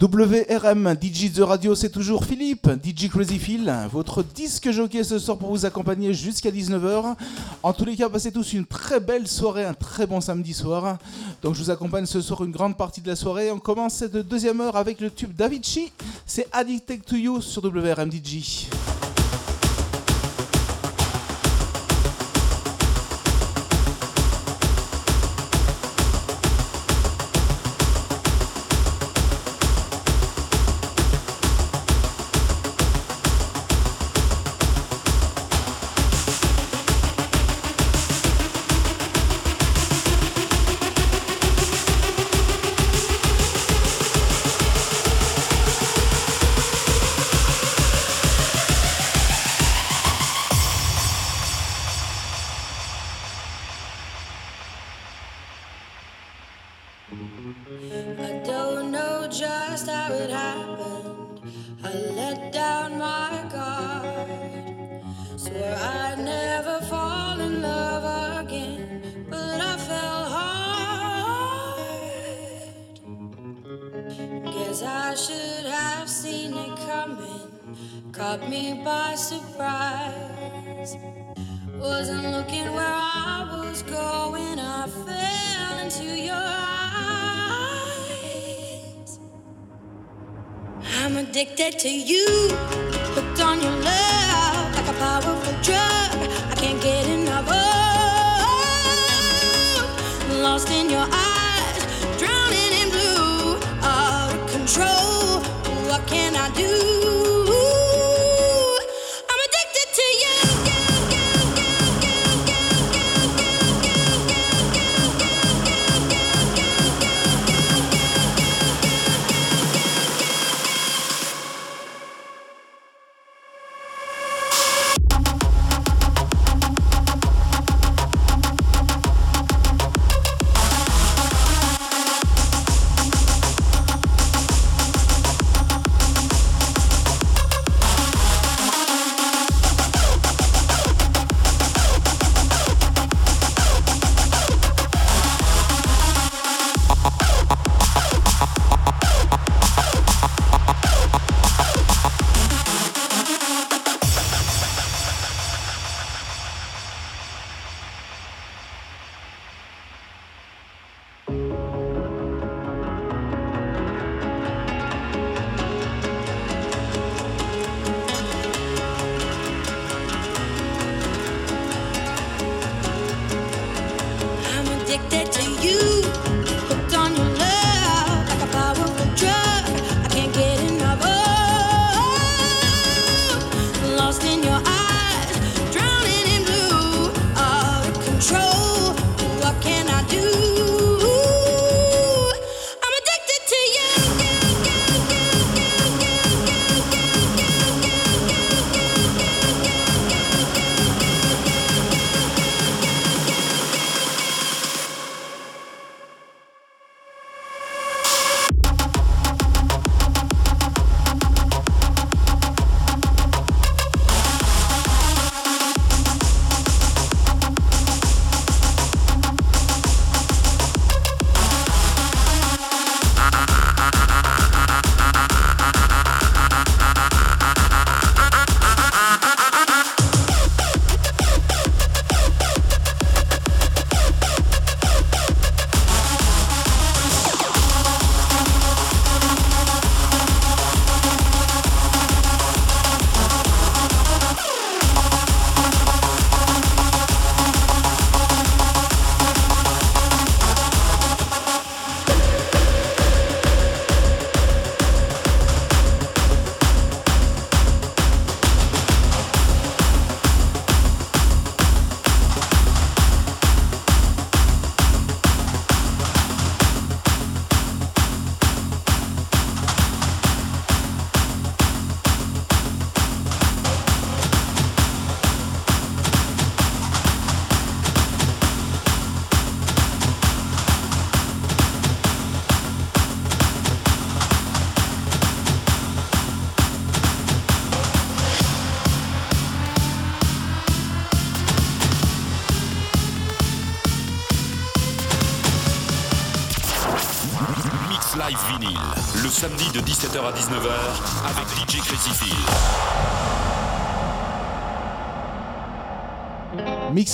WRM, DJ The Radio, c'est toujours Philippe, DJ Crazy Phil, votre disque jockey ce soir pour vous accompagner jusqu'à 19h. En tous les cas, passez tous une très belle soirée, un très bon samedi soir. Donc je vous accompagne ce soir une grande partie de la soirée. On commence cette deuxième heure avec le tube Davichi, c'est Addicted to You sur WRM DJ. Can I do?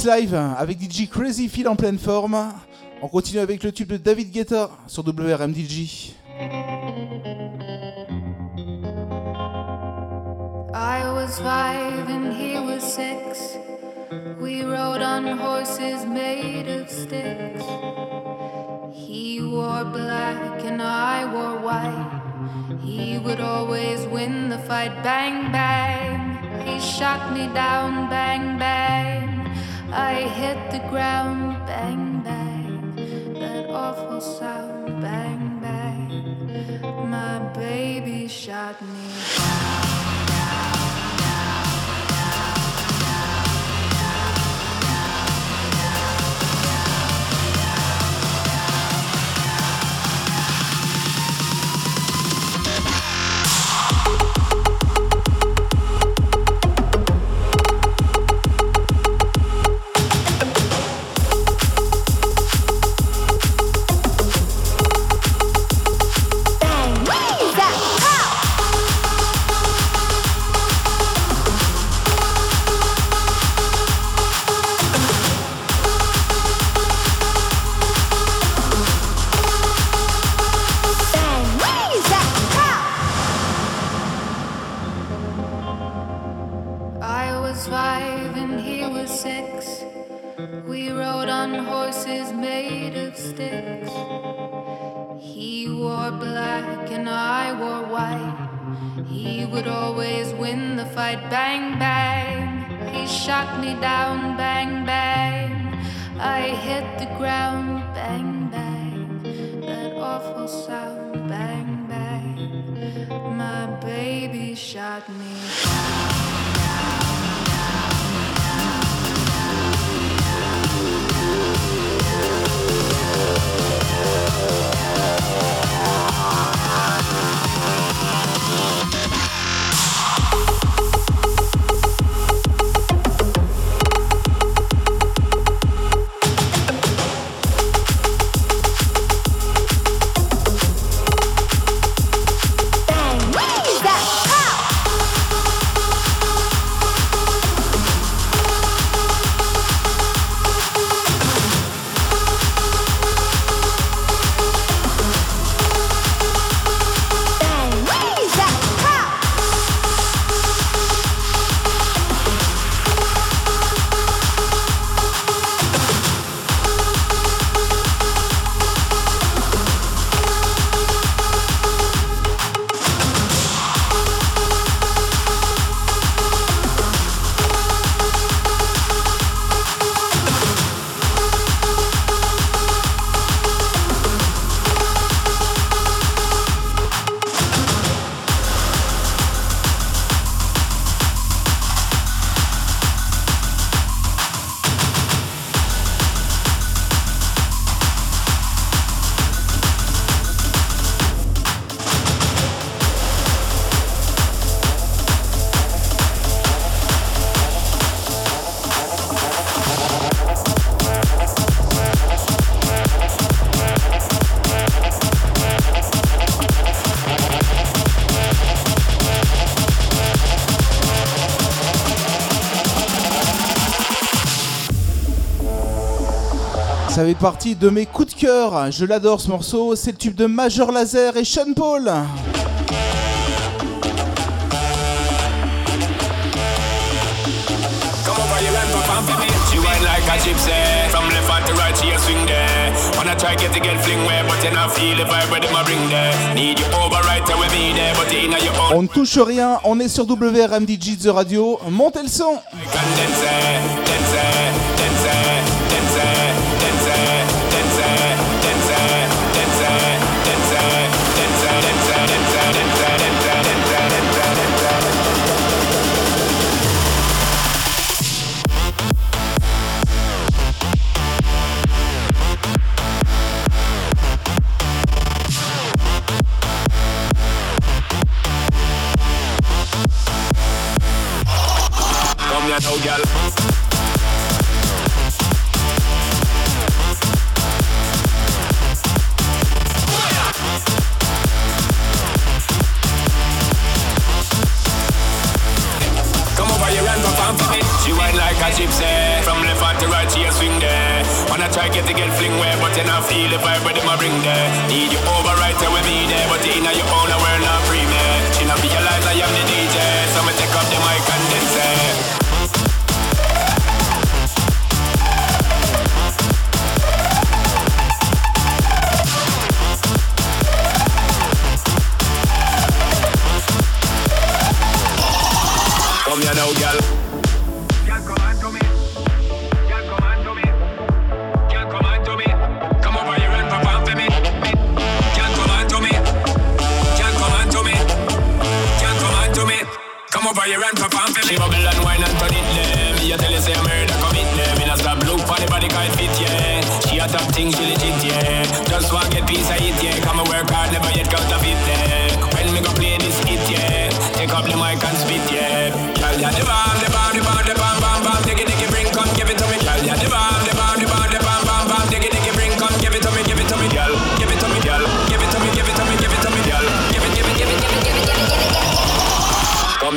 Live avec DJ Crazy Phil en pleine forme. On continue avec le tube de David Guetta sur WRMDJ. I was five and he was six. We rode on horses made of sticks. He wore black and I wore white. He would always win the fight. Bang, bang. He shot me down. Bang, bang. I hit the ground. Bang, bang. That awful sound. Bang, bang. My baby shot me down. Fait partie de mes coups de cœur. Je l'adore ce morceau. C'est le tube de Major Laser et Sean Paul. Come over here and pop and baby. She whine like a gypsy. From left hand to right, she a swing there. Wanna try get to get fling where, but you not feel the vibe where them a bring there. Need you over right away me there, but you know your own On ne touche rien. On est sur WRMDJ The Radio. Montez le son.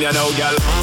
you know, girl.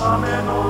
Amen.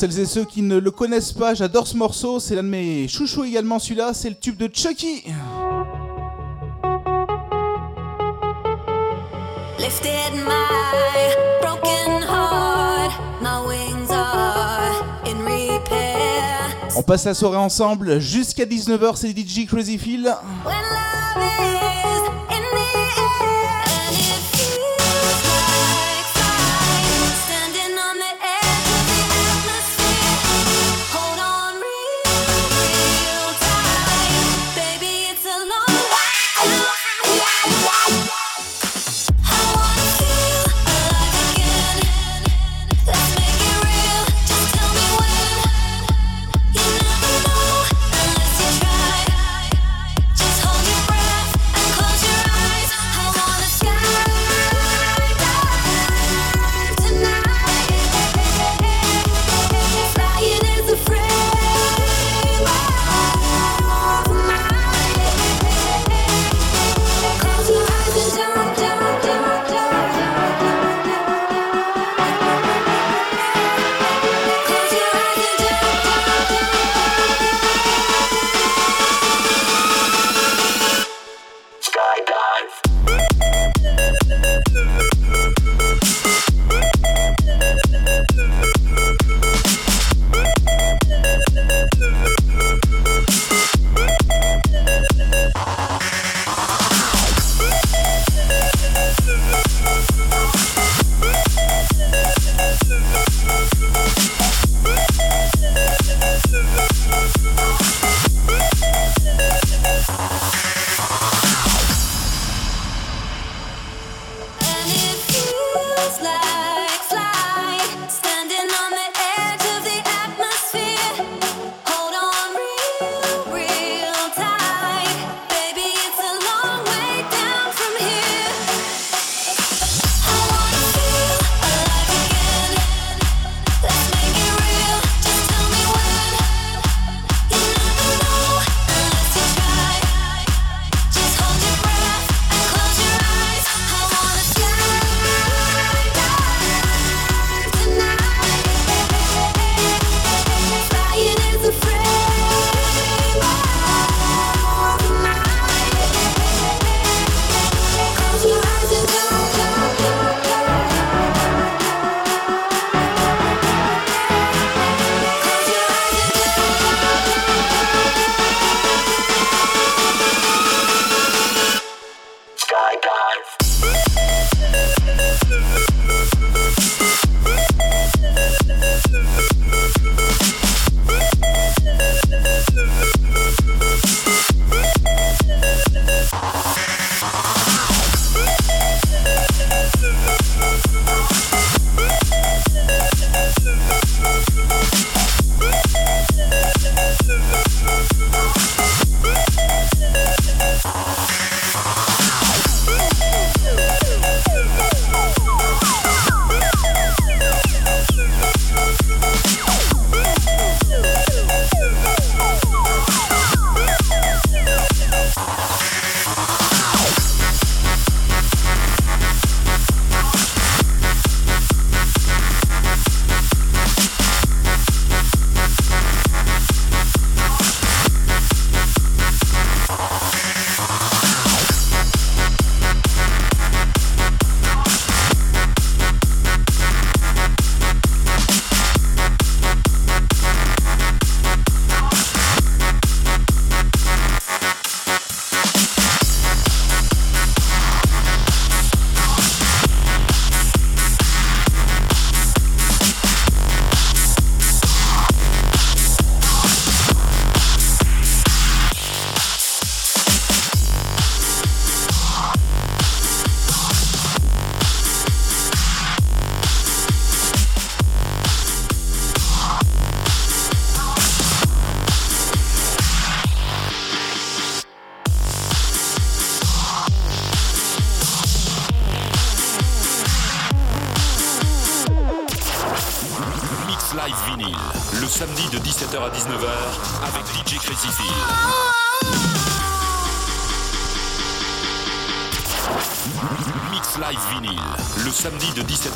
celles et ceux qui ne le connaissent pas, j'adore ce morceau, c'est l'un de mes chouchous également celui-là, c'est le tube de Chucky. On passe la soirée ensemble jusqu'à 19h, c'est DJ Crazy Phil.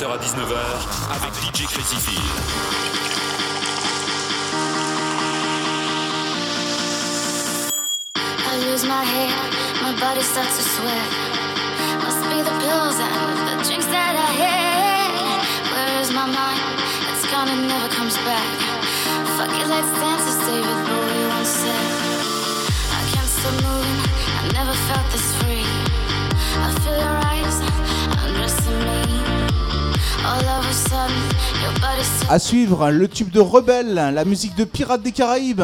18h à 19h avec DJ Crazy I lose my hair, my body starts to sweat. Must be the pills and the drinks that I had. Where is my mind? It's gone and never comes back. Fuck it, let's dance, as David Bowie once said. I can't stop moving, I never felt. À suivre, hein, le tube de Rebelle, hein, la musique de Pirates des Caraïbes.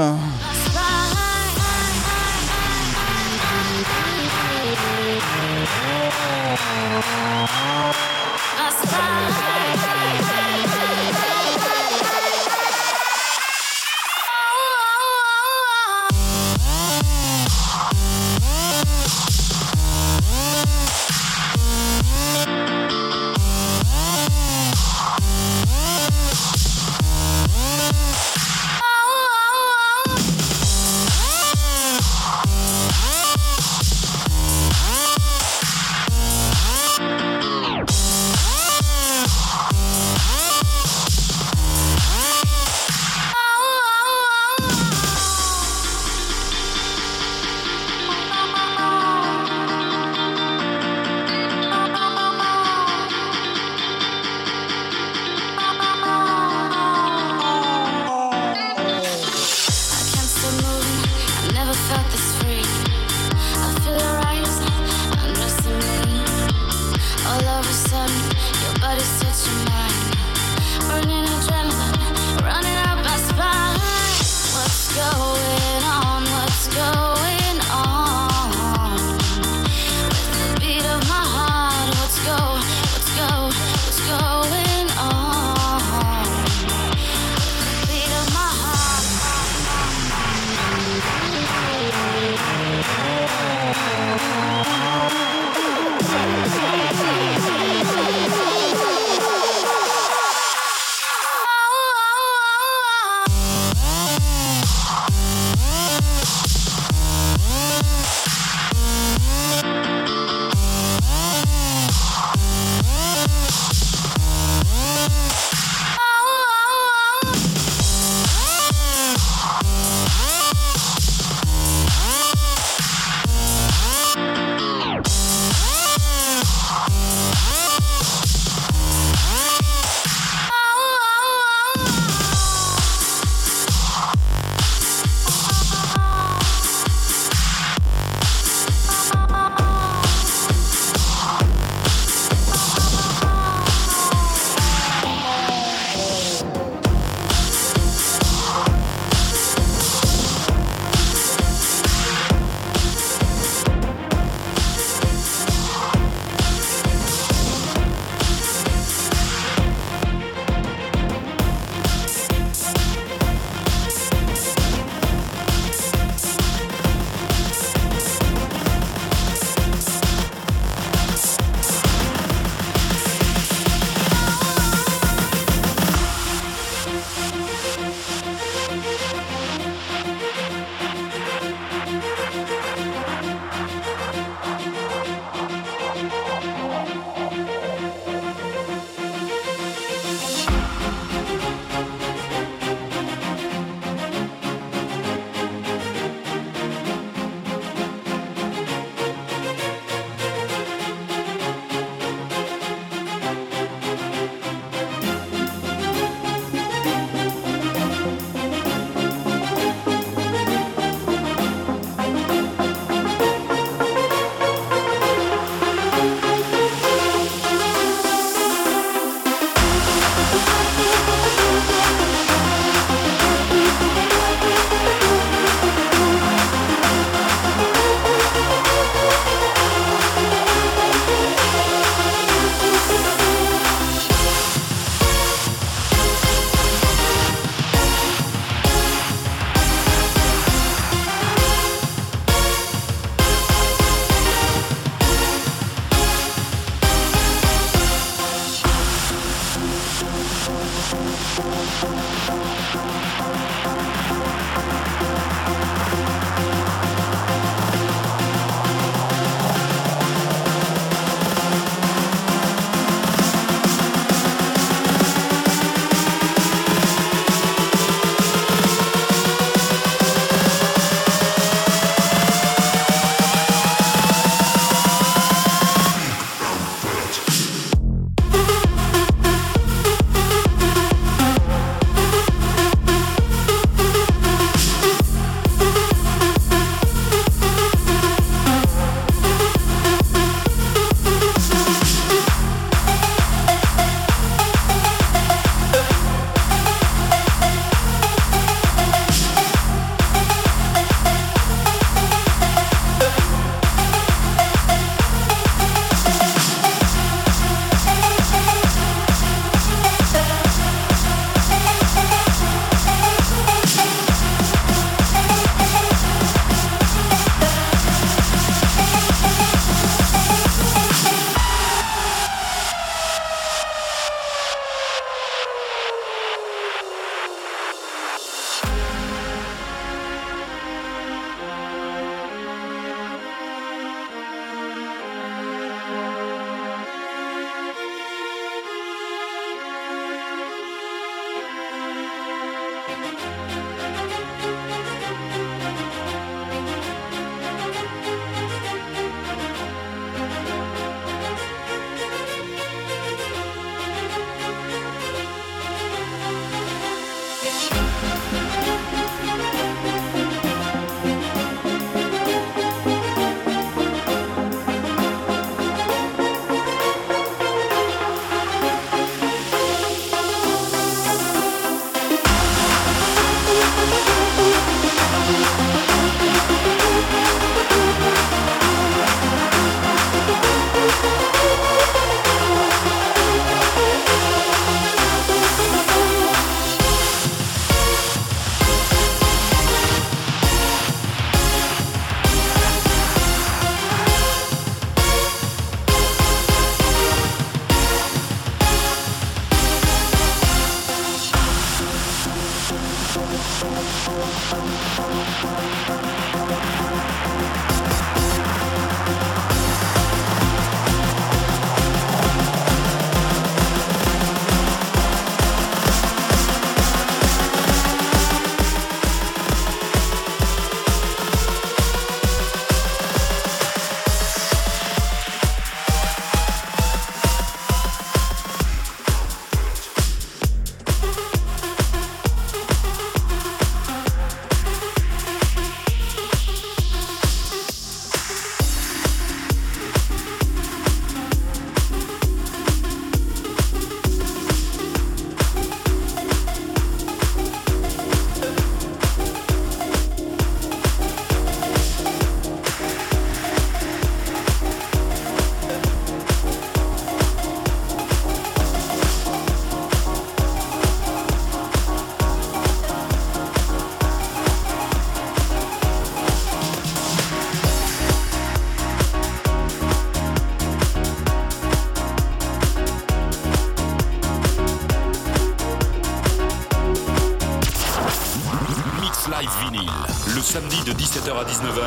17h à 19h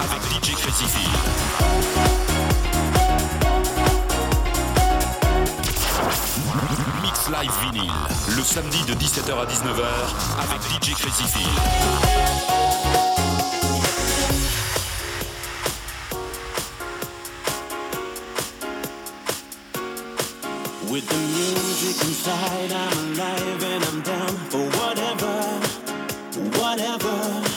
avec DJ Crucifix. Mix Live Vinyl, le samedi de 17h à 19h avec DJ Crucifix. With the music inside, I'm alive and I'm down for whatever, whatever.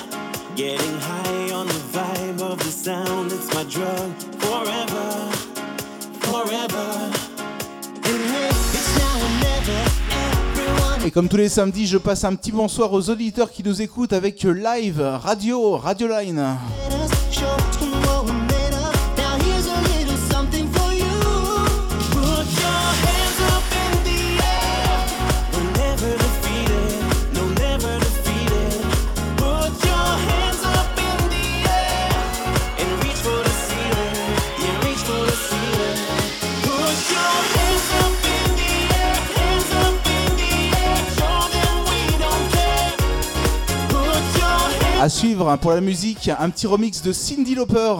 Et comme tous les samedis, je passe un petit bonsoir aux auditeurs qui nous écoutent avec Live Radio, Radio Line. À suivre pour la musique, un petit remix de Cindy Lauper.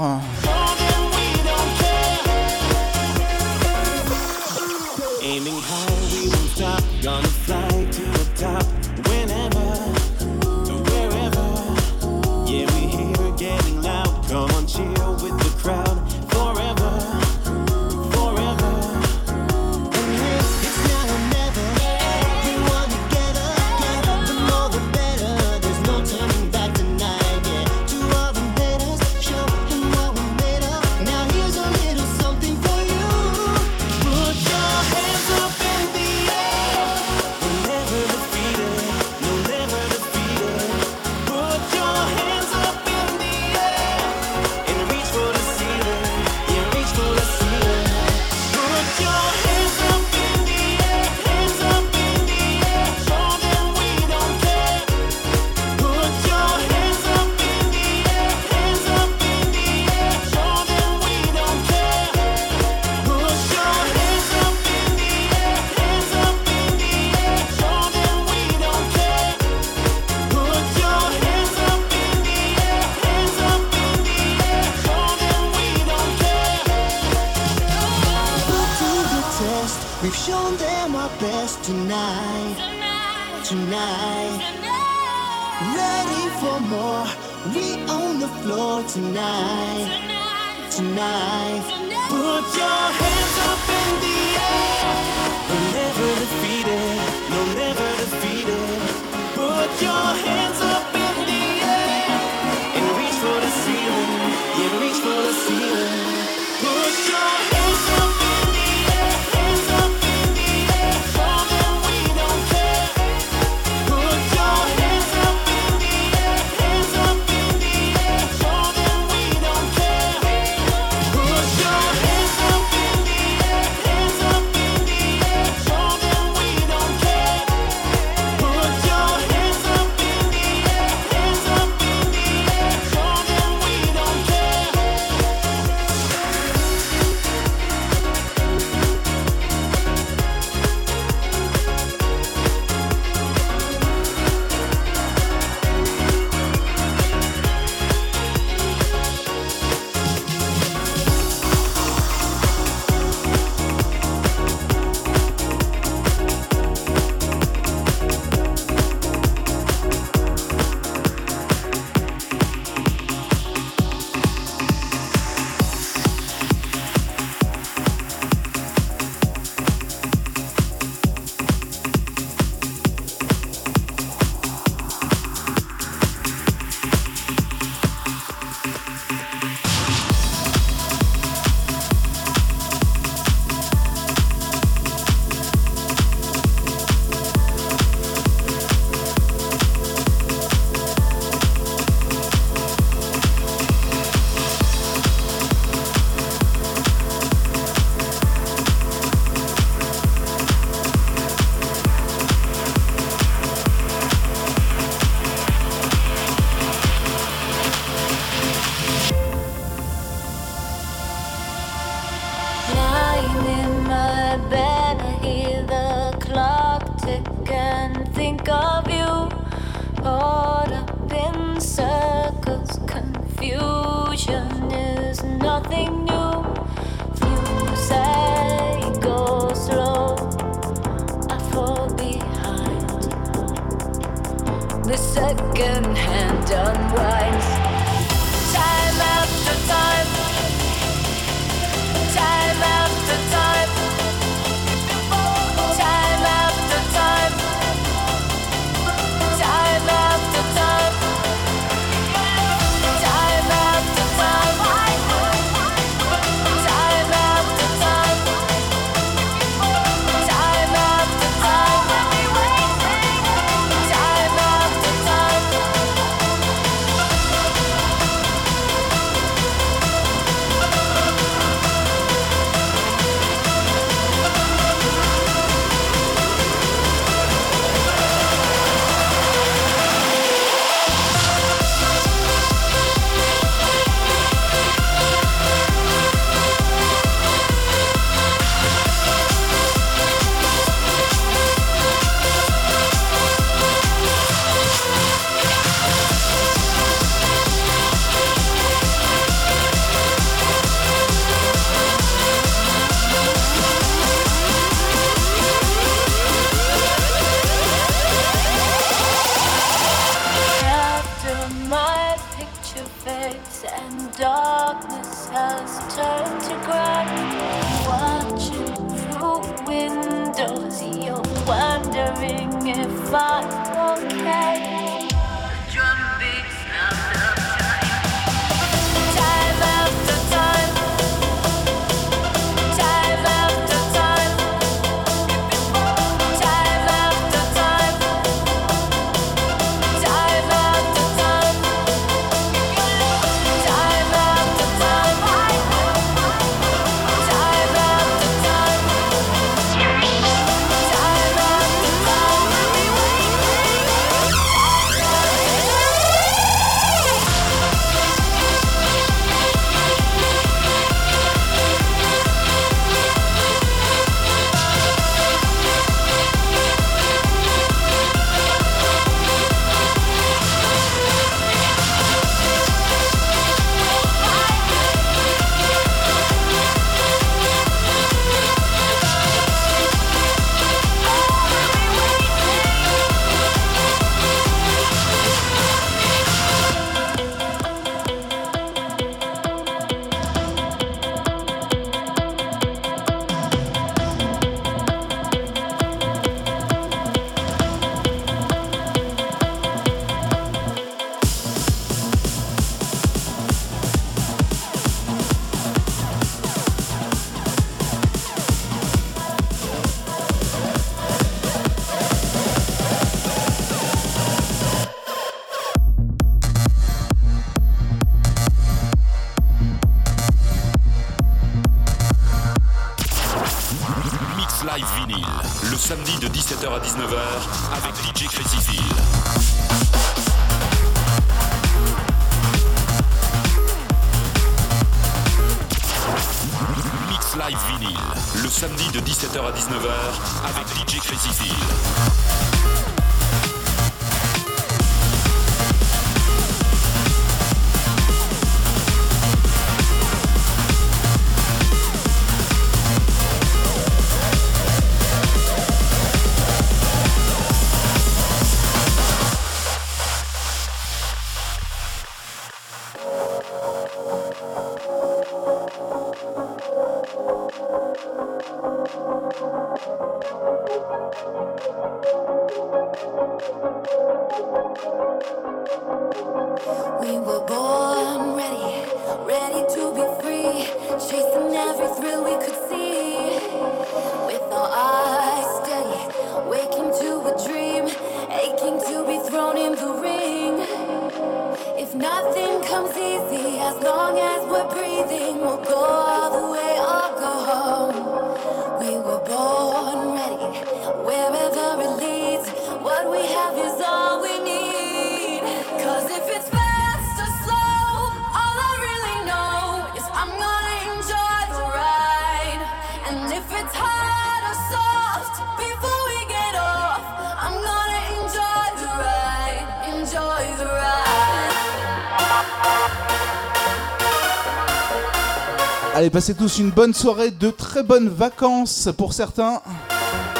Allez, passez tous une bonne soirée, de très bonnes vacances pour certains.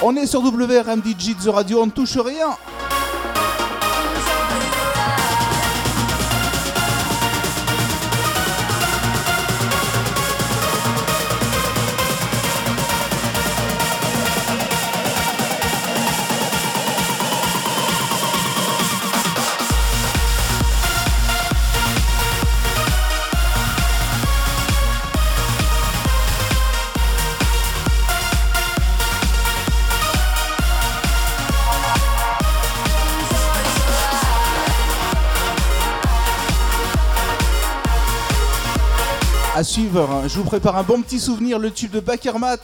On est sur WRMDG The Radio, on ne touche rien. Hein. Je vous prépare un bon petit souvenir, le tube de Bakermat.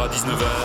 À 19h